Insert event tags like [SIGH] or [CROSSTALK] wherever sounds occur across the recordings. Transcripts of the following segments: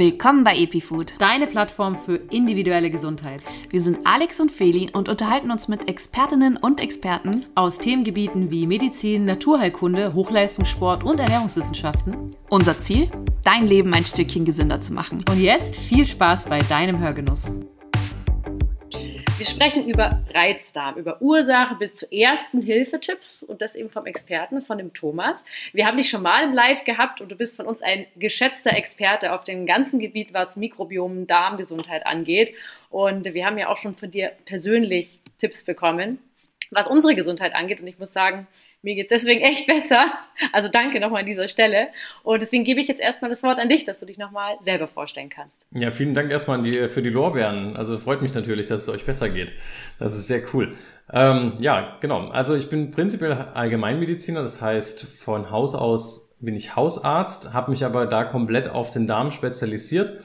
Willkommen bei EpiFood, deine Plattform für individuelle Gesundheit. Wir sind Alex und Feli und unterhalten uns mit Expertinnen und Experten aus Themengebieten wie Medizin, Naturheilkunde, Hochleistungssport und Ernährungswissenschaften. Unser Ziel? Dein Leben ein Stückchen gesünder zu machen. Und jetzt viel Spaß bei deinem Hörgenuss. Wir sprechen über Reizdarm, über Ursache bis zu ersten Hilfetipps und das eben vom Experten, von dem Thomas. Wir haben dich schon mal im Live gehabt und du bist von uns ein geschätzter Experte auf dem ganzen Gebiet, was Mikrobiom, Darmgesundheit angeht. Und wir haben ja auch schon von dir persönlich Tipps bekommen, was unsere Gesundheit angeht. Und ich muss sagen, mir geht es deswegen echt besser. Also danke nochmal an dieser Stelle. Und deswegen gebe ich jetzt erstmal das Wort an dich, dass du dich nochmal selber vorstellen kannst. Ja, vielen Dank erstmal die, für die Lorbeeren. Also freut mich natürlich, dass es euch besser geht. Das ist sehr cool. Ähm, ja, genau. Also ich bin prinzipiell Allgemeinmediziner. Das heißt, von Haus aus bin ich Hausarzt, habe mich aber da komplett auf den Darm spezialisiert.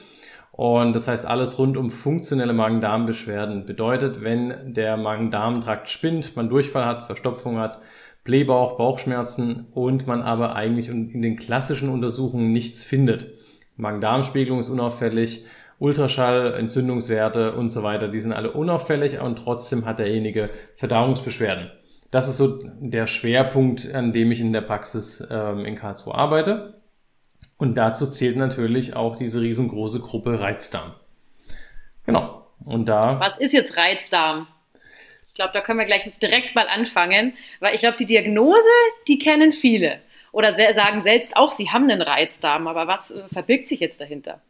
Und das heißt, alles rund um funktionelle Magen-Darm-Beschwerden bedeutet, wenn der Magen-Darm-Trakt spinnt, man Durchfall hat, Verstopfung hat, Blähbauch, Bauchschmerzen und man aber eigentlich in den klassischen Untersuchungen nichts findet. Magen-Darm-Spiegelung ist unauffällig, Ultraschall, Entzündungswerte und so weiter, die sind alle unauffällig und trotzdem hat derjenige Verdauungsbeschwerden. Das ist so der Schwerpunkt, an dem ich in der Praxis ähm, in Karlsruhe arbeite. Und dazu zählt natürlich auch diese riesengroße Gruppe Reizdarm. Genau. Und da. Was ist jetzt Reizdarm? Ich glaube, da können wir gleich direkt mal anfangen, weil ich glaube, die Diagnose, die kennen viele oder sagen selbst auch, sie haben einen Reizdarm, aber was äh, verbirgt sich jetzt dahinter?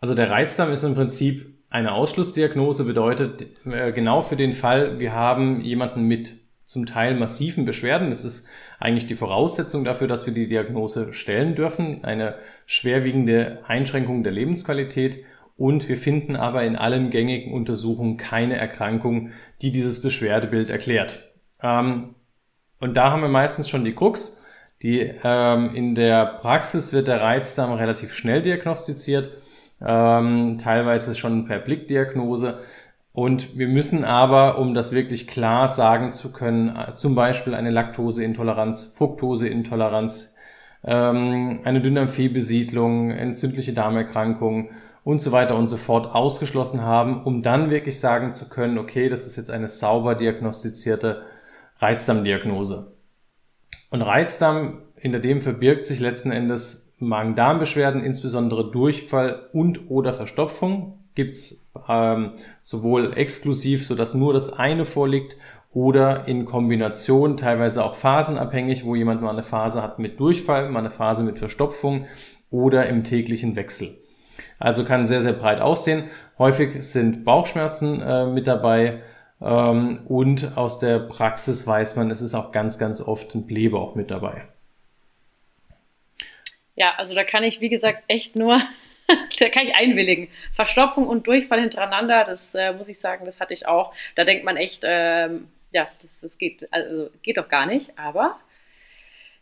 Also der Reizdarm ist im Prinzip eine Ausschlussdiagnose, bedeutet äh, genau für den Fall, wir haben jemanden mit zum Teil massiven Beschwerden. Das ist eigentlich die Voraussetzung dafür, dass wir die Diagnose stellen dürfen. Eine schwerwiegende Einschränkung der Lebensqualität und wir finden aber in allen gängigen Untersuchungen keine Erkrankung, die dieses Beschwerdebild erklärt. Ähm, und da haben wir meistens schon die Krux. Die, ähm, in der Praxis wird der Reizdarm relativ schnell diagnostiziert, ähm, teilweise schon per Blickdiagnose. Und wir müssen aber, um das wirklich klar sagen zu können, äh, zum Beispiel eine Laktoseintoleranz, Fructoseintoleranz, ähm, eine Dünndarmfehlbesiedlung, entzündliche Darmerkrankungen und so weiter und so fort ausgeschlossen haben, um dann wirklich sagen zu können, okay, das ist jetzt eine sauber diagnostizierte Reizdarmdiagnose. Und Reizdarm, hinter dem verbirgt sich letzten Endes Magen-Darm-Beschwerden, insbesondere Durchfall und oder Verstopfung. Gibt's ähm, sowohl exklusiv, so dass nur das eine vorliegt, oder in Kombination, teilweise auch phasenabhängig, wo jemand mal eine Phase hat mit Durchfall, mal eine Phase mit Verstopfung oder im täglichen Wechsel. Also kann sehr, sehr breit aussehen. Häufig sind Bauchschmerzen äh, mit dabei. Ähm, und aus der Praxis weiß man, es ist auch ganz, ganz oft ein Blähbauch mit dabei. Ja, also da kann ich, wie gesagt, echt nur, [LAUGHS] da kann ich einwilligen. Verstopfung und Durchfall hintereinander, das äh, muss ich sagen, das hatte ich auch. Da denkt man echt, ähm, ja, das, das geht, also geht doch gar nicht, aber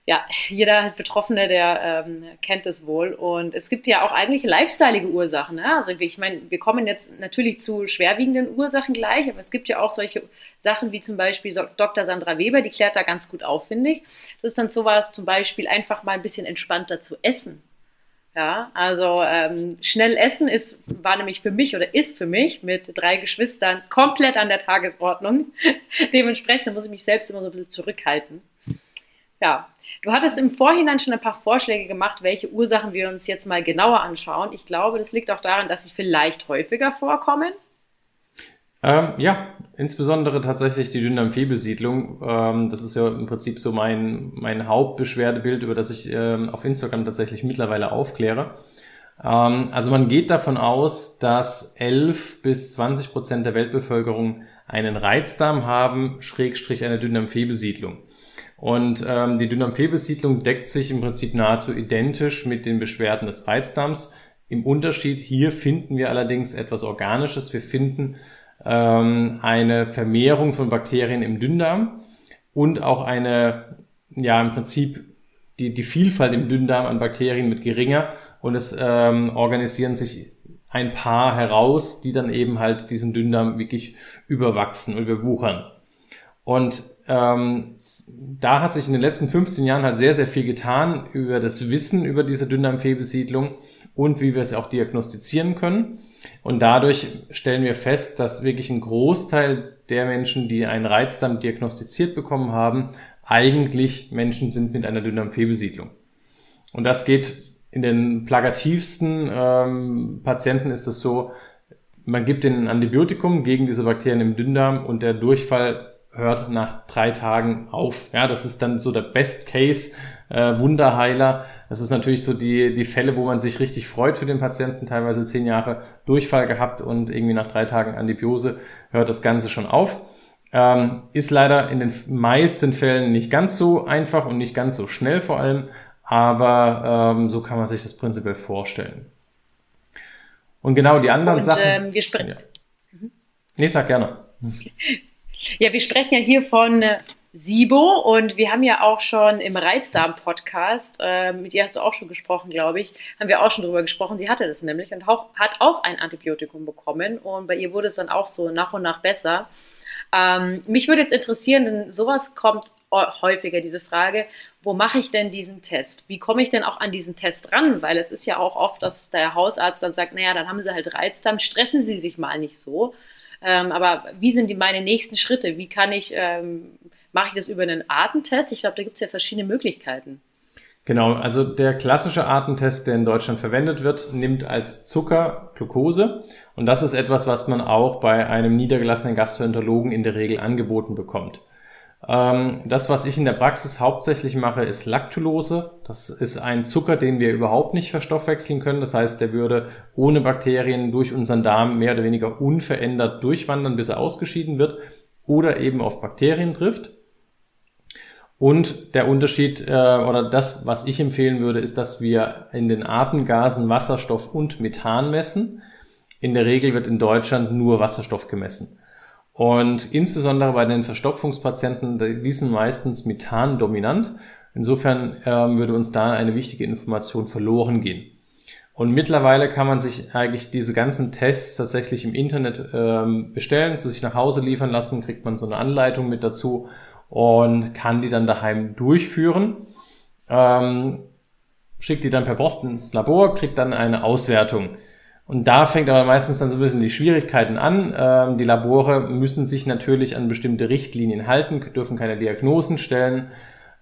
ja, jeder Betroffene, der ähm, kennt es wohl. Und es gibt ja auch eigentlich lifestyleige Ursachen. Ne? Also ich meine, wir kommen jetzt natürlich zu schwerwiegenden Ursachen gleich, aber es gibt ja auch solche Sachen wie zum Beispiel Dr. Sandra Weber, die klärt da ganz gut auf, finde ich. Das ist dann sowas zum Beispiel einfach mal ein bisschen entspannter zu essen. Ja, also ähm, schnell essen ist, war nämlich für mich oder ist für mich mit drei Geschwistern komplett an der Tagesordnung. [LAUGHS] Dementsprechend muss ich mich selbst immer so ein bisschen zurückhalten. Ja, Du hattest im Vorhinein schon ein paar Vorschläge gemacht, welche Ursachen wir uns jetzt mal genauer anschauen. Ich glaube, das liegt auch daran, dass sie vielleicht häufiger vorkommen. Ähm, ja, insbesondere tatsächlich die Dünndarmfehlbesiedlung. Ähm, das ist ja im Prinzip so mein, mein Hauptbeschwerdebild, über das ich ähm, auf Instagram tatsächlich mittlerweile aufkläre. Ähm, also man geht davon aus, dass 11 bis 20 Prozent der Weltbevölkerung einen Reizdarm haben, Schrägstrich eine Dünndarmfehlbesiedlung. Und ähm, die Dünndarmfehlbesiedlung deckt sich im Prinzip nahezu identisch mit den Beschwerden des Reizdarms. Im Unterschied hier finden wir allerdings etwas Organisches. Wir finden ähm, eine Vermehrung von Bakterien im Dünndarm und auch eine, ja im Prinzip die, die Vielfalt im Dünndarm an Bakterien mit geringer und es ähm, organisieren sich ein paar heraus, die dann eben halt diesen Dünndarm wirklich überwachsen und überwuchern. Und ähm, da hat sich in den letzten 15 Jahren halt sehr, sehr viel getan über das Wissen über diese Dünndarmfehlbesiedlung und wie wir es auch diagnostizieren können. Und dadurch stellen wir fest, dass wirklich ein Großteil der Menschen, die einen Reizdarm diagnostiziert bekommen haben, eigentlich Menschen sind mit einer Dünndarmfehlbesiedlung. Und das geht in den plagativsten ähm, Patienten ist es so, man gibt den Antibiotikum gegen diese Bakterien im Dünndarm und der Durchfall hört nach drei Tagen auf. Ja, das ist dann so der Best Case äh, Wunderheiler. Das ist natürlich so die, die Fälle, wo man sich richtig freut für den Patienten. Teilweise zehn Jahre Durchfall gehabt und irgendwie nach drei Tagen Antibiose hört das Ganze schon auf. Ähm, ist leider in den meisten Fällen nicht ganz so einfach und nicht ganz so schnell vor allem, aber ähm, so kann man sich das prinzipiell vorstellen. Und genau die anderen und, Sachen. Ähm, wir sprechen. Ja. Nee, sag gerne. [LAUGHS] Ja, wir sprechen ja hier von äh, Sibo und wir haben ja auch schon im Reizdarm-Podcast, äh, mit ihr hast du auch schon gesprochen, glaube ich, haben wir auch schon drüber gesprochen. Sie hatte das nämlich und auch, hat auch ein Antibiotikum bekommen und bei ihr wurde es dann auch so nach und nach besser. Ähm, mich würde jetzt interessieren, denn sowas kommt häufiger, diese Frage, wo mache ich denn diesen Test? Wie komme ich denn auch an diesen Test ran? Weil es ist ja auch oft, dass der Hausarzt dann sagt, naja, dann haben Sie halt Reizdarm, stressen Sie sich mal nicht so. Ähm, aber wie sind die meine nächsten Schritte? Wie kann ich, ähm, mache ich das über einen Artentest? Ich glaube, da gibt es ja verschiedene Möglichkeiten. Genau, also der klassische Artentest, der in Deutschland verwendet wird, nimmt als Zucker Glucose. Und das ist etwas, was man auch bei einem niedergelassenen Gastroenterologen in der Regel angeboten bekommt. Ähm, das, was ich in der Praxis hauptsächlich mache, ist Lactulose. Das ist ein Zucker, den wir überhaupt nicht verstoffwechseln können. Das heißt, der würde ohne Bakterien durch unseren Darm mehr oder weniger unverändert durchwandern, bis er ausgeschieden wird oder eben auf Bakterien trifft. Und der Unterschied äh, oder das, was ich empfehlen würde, ist, dass wir in den Atemgasen Wasserstoff und Methan messen. In der Regel wird in Deutschland nur Wasserstoff gemessen. Und insbesondere bei den Verstopfungspatienten, die sind meistens Methan dominant. Insofern ähm, würde uns da eine wichtige Information verloren gehen. Und mittlerweile kann man sich eigentlich diese ganzen Tests tatsächlich im Internet ähm, bestellen, zu sich nach Hause liefern lassen, kriegt man so eine Anleitung mit dazu und kann die dann daheim durchführen. Ähm, schickt die dann per Post ins Labor, kriegt dann eine Auswertung. Und da fängt aber meistens dann so ein bisschen die Schwierigkeiten an. Ähm, die Labore müssen sich natürlich an bestimmte Richtlinien halten, dürfen keine Diagnosen stellen.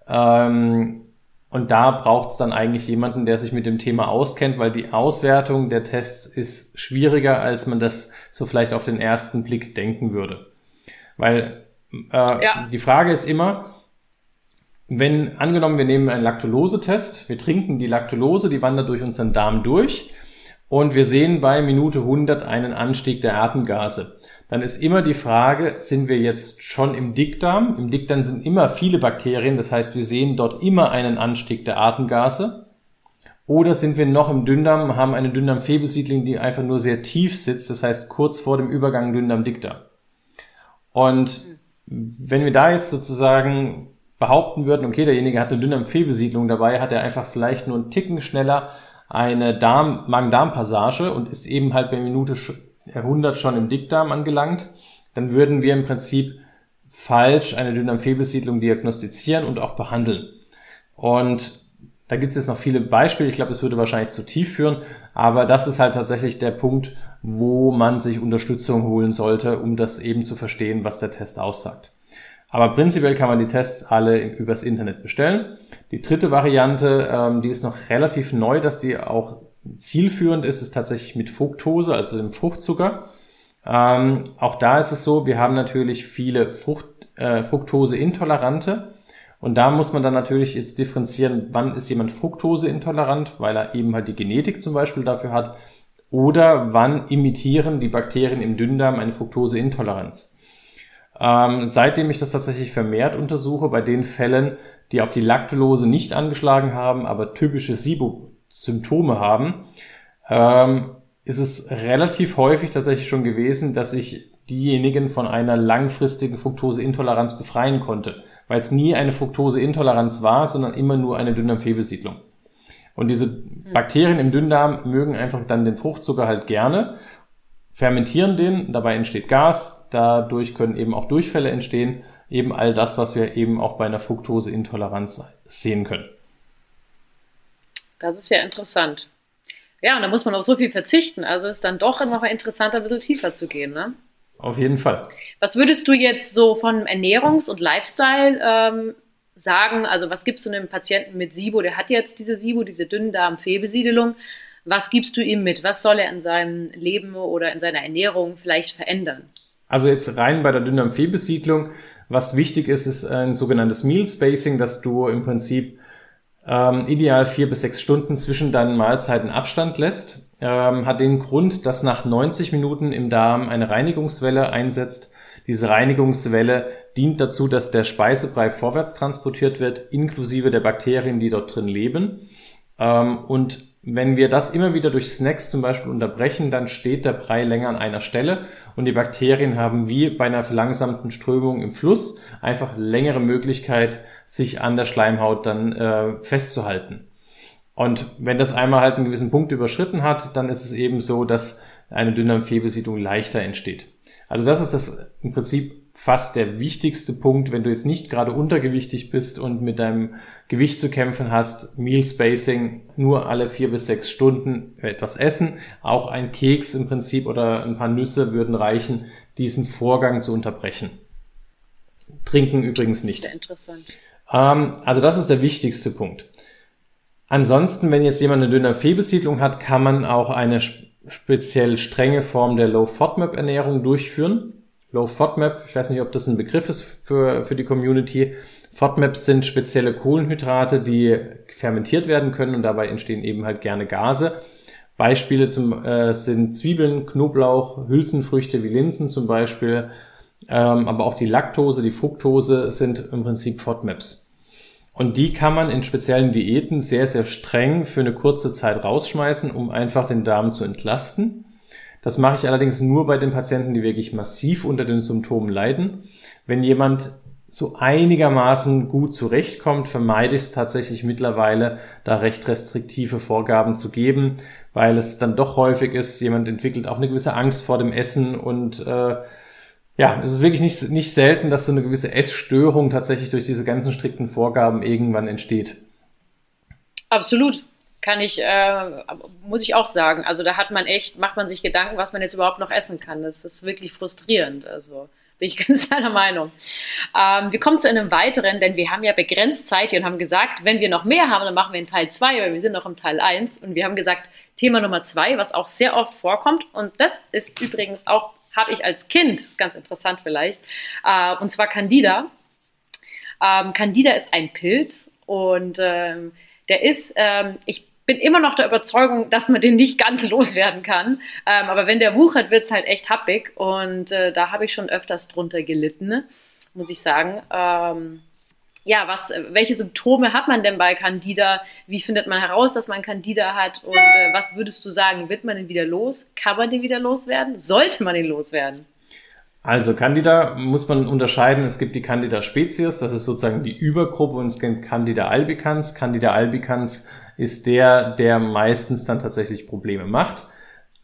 Ähm, und da braucht es dann eigentlich jemanden, der sich mit dem Thema auskennt, weil die Auswertung der Tests ist schwieriger, als man das so vielleicht auf den ersten Blick denken würde. Weil äh, ja. die Frage ist immer, wenn angenommen, wir nehmen einen Laktulose-Test, wir trinken die Laktulose, die wandert durch unseren Darm durch und wir sehen bei Minute 100 einen Anstieg der Atemgase. Dann ist immer die Frage, sind wir jetzt schon im Dickdarm? Im Dickdarm sind immer viele Bakterien, das heißt, wir sehen dort immer einen Anstieg der Atemgase. Oder sind wir noch im Dünndarm, haben eine Dünndarmfehlbesiedlung, die einfach nur sehr tief sitzt, das heißt kurz vor dem Übergang Dünndarm-Dickdarm. Und wenn wir da jetzt sozusagen behaupten würden, okay, derjenige hat eine Dünndarmfehlbesiedlung dabei, hat er einfach vielleicht nur einen Ticken schneller eine Darm, Magen-Darm-Passage und ist eben halt bei Minute 100 schon im Dickdarm angelangt, dann würden wir im Prinzip falsch eine Dünndarmfehlbesiedlung diagnostizieren und auch behandeln. Und da gibt es jetzt noch viele Beispiele. Ich glaube, das würde wahrscheinlich zu tief führen, aber das ist halt tatsächlich der Punkt, wo man sich Unterstützung holen sollte, um das eben zu verstehen, was der Test aussagt. Aber prinzipiell kann man die Tests alle übers Internet bestellen. Die dritte Variante, ähm, die ist noch relativ neu, dass die auch zielführend ist, ist tatsächlich mit Fructose, also dem Fruchtzucker. Ähm, auch da ist es so, wir haben natürlich viele Frucht, äh, Fructose-Intolerante. Und da muss man dann natürlich jetzt differenzieren, wann ist jemand Fructose-intolerant, weil er eben halt die Genetik zum Beispiel dafür hat, oder wann imitieren die Bakterien im Dünndarm eine Fructose-Intoleranz. Ähm, seitdem ich das tatsächlich vermehrt untersuche, bei den Fällen, die auf die Laktulose nicht angeschlagen haben, aber typische SIBO-Symptome haben, ähm, ist es relativ häufig tatsächlich schon gewesen, dass ich diejenigen von einer langfristigen Fructoseintoleranz befreien konnte, weil es nie eine Fructoseintoleranz war, sondern immer nur eine Dünndarmfehlbesiedlung. Und diese hm. Bakterien im Dünndarm mögen einfach dann den Fruchtzucker halt gerne fermentieren den, dabei entsteht Gas, dadurch können eben auch Durchfälle entstehen, eben all das, was wir eben auch bei einer Fructoseintoleranz sehen können. Das ist ja interessant. Ja, und da muss man auf so viel verzichten. Also ist dann doch immer interessanter, ein bisschen tiefer zu gehen. Ne? Auf jeden Fall. Was würdest du jetzt so von Ernährungs- und Lifestyle ähm, sagen? Also was gibst du einem Patienten mit SIBO? Der hat jetzt diese SIBO, diese Dünndarm-Fehlbesiedelung. Was gibst du ihm mit? Was soll er in seinem Leben oder in seiner Ernährung vielleicht verändern? Also jetzt rein bei der Dünndarm-Fehlbesiedlung, was wichtig ist, ist ein sogenanntes Meal Spacing, dass du im Prinzip ähm, ideal vier bis sechs Stunden zwischen deinen Mahlzeiten Abstand lässt. Ähm, hat den Grund, dass nach 90 Minuten im Darm eine Reinigungswelle einsetzt. Diese Reinigungswelle dient dazu, dass der Speisebrei vorwärts transportiert wird, inklusive der Bakterien, die dort drin leben. Ähm, und wenn wir das immer wieder durch Snacks zum Beispiel unterbrechen, dann steht der Brei länger an einer Stelle und die Bakterien haben wie bei einer verlangsamten Strömung im Fluss einfach längere Möglichkeit, sich an der Schleimhaut dann äh, festzuhalten. Und wenn das einmal halt einen gewissen Punkt überschritten hat, dann ist es eben so, dass eine Dünndarmfehlbesiedlung leichter entsteht. Also das ist das im Prinzip fast der wichtigste Punkt, wenn du jetzt nicht gerade untergewichtig bist und mit deinem Gewicht zu kämpfen hast. Meal Spacing nur alle vier bis sechs Stunden etwas essen. Auch ein Keks im Prinzip oder ein paar Nüsse würden reichen, diesen Vorgang zu unterbrechen. Trinken übrigens nicht. Sehr interessant. Ähm, also das ist der wichtigste Punkt. Ansonsten, wenn jetzt jemand eine dünne Fehlbesiedlung hat, kann man auch eine speziell strenge Form der Low FODMAP Ernährung durchführen. Low FODMAP, ich weiß nicht, ob das ein Begriff ist für, für die Community. FODMAPs sind spezielle Kohlenhydrate, die fermentiert werden können und dabei entstehen eben halt gerne Gase. Beispiele zum, äh, sind Zwiebeln, Knoblauch, Hülsenfrüchte wie Linsen zum Beispiel, ähm, aber auch die Laktose, die Fructose sind im Prinzip FODMAPs. Und die kann man in speziellen Diäten sehr, sehr streng für eine kurze Zeit rausschmeißen, um einfach den Darm zu entlasten. Das mache ich allerdings nur bei den Patienten, die wirklich massiv unter den Symptomen leiden. Wenn jemand so einigermaßen gut zurechtkommt, vermeide ich es tatsächlich mittlerweile, da recht restriktive Vorgaben zu geben, weil es dann doch häufig ist, jemand entwickelt auch eine gewisse Angst vor dem Essen und äh, ja, es ist wirklich nicht, nicht selten, dass so eine gewisse Essstörung tatsächlich durch diese ganzen strikten Vorgaben irgendwann entsteht. Absolut. Kann ich, äh, muss ich auch sagen. Also da hat man echt, macht man sich Gedanken, was man jetzt überhaupt noch essen kann. Das ist wirklich frustrierend. Also bin ich [LAUGHS] ganz deiner Meinung. Ähm, wir kommen zu einem weiteren, denn wir haben ja begrenzt Zeit hier und haben gesagt, wenn wir noch mehr haben, dann machen wir in Teil 2, weil wir sind noch im Teil 1 und wir haben gesagt, Thema Nummer 2, was auch sehr oft vorkommt und das ist übrigens auch habe ich als Kind, ist ganz interessant vielleicht, äh, und zwar Candida. Ähm, Candida ist ein Pilz und ähm, der ist, ähm, ich bin immer noch der Überzeugung, dass man den nicht ganz loswerden kann. Ähm, aber wenn der wuchert, wird es halt echt happig und äh, da habe ich schon öfters drunter gelitten, muss ich sagen. Ähm, ja, was, welche Symptome hat man denn bei Candida? Wie findet man heraus, dass man Candida hat? Und äh, was würdest du sagen? Wird man den wieder los? Kann man den wieder loswerden? Sollte man den loswerden? Also Candida muss man unterscheiden. Es gibt die Candida species, das ist sozusagen die Übergruppe und es gibt Candida albicans. Candida albicans ist der, der meistens dann tatsächlich Probleme macht.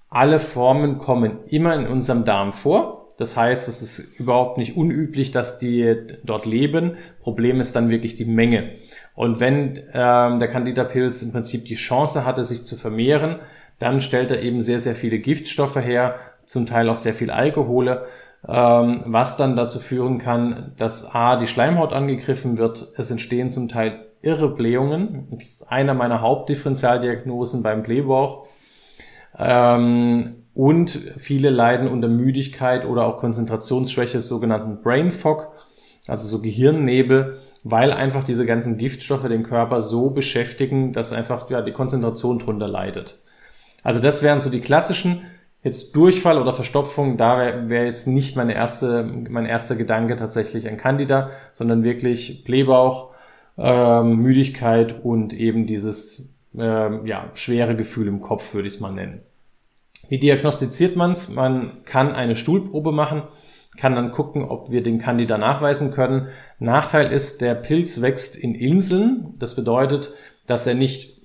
Alle Formen kommen immer in unserem Darm vor. Das heißt, es ist überhaupt nicht unüblich, dass die dort leben. Problem ist dann wirklich die Menge. Und wenn ähm, der Candida-Pilz im Prinzip die Chance hatte, sich zu vermehren, dann stellt er eben sehr, sehr viele Giftstoffe her, zum Teil auch sehr viel Alkohole, ähm, was dann dazu führen kann, dass A, die Schleimhaut angegriffen wird. Es entstehen zum Teil irre Blähungen. Das ist einer meiner Hauptdifferentialdiagnosen beim Blähbauch. Ähm, und viele leiden unter Müdigkeit oder auch Konzentrationsschwäche, sogenannten Brain Fog, also so Gehirnnebel, weil einfach diese ganzen Giftstoffe den Körper so beschäftigen, dass einfach ja, die Konzentration drunter leidet. Also das wären so die klassischen. Jetzt Durchfall oder Verstopfung, da wäre wär jetzt nicht meine erste, mein erster Gedanke tatsächlich ein Candida, sondern wirklich Blähbauch, ähm, Müdigkeit und eben dieses ähm, ja, schwere Gefühl im Kopf, würde ich es mal nennen. Wie diagnostiziert man es? Man kann eine Stuhlprobe machen, kann dann gucken, ob wir den Candida nachweisen können. Nachteil ist, der Pilz wächst in Inseln. Das bedeutet, dass er nicht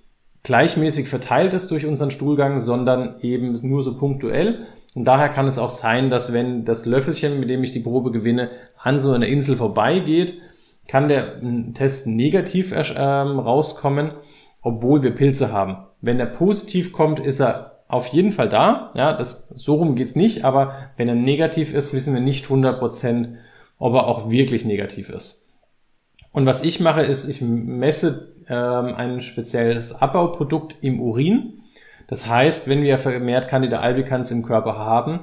gleichmäßig verteilt ist durch unseren Stuhlgang, sondern eben nur so punktuell. Und daher kann es auch sein, dass wenn das Löffelchen, mit dem ich die Probe gewinne, an so einer Insel vorbeigeht, kann der Test negativ ähm, rauskommen, obwohl wir Pilze haben. Wenn er positiv kommt, ist er auf jeden Fall da. Ja, das, so rum geht's nicht, aber wenn er negativ ist, wissen wir nicht 100%, ob er auch wirklich negativ ist. Und was ich mache, ist, ich messe ähm, ein spezielles Abbauprodukt im Urin. Das heißt, wenn wir vermehrt Candida albicans im Körper haben,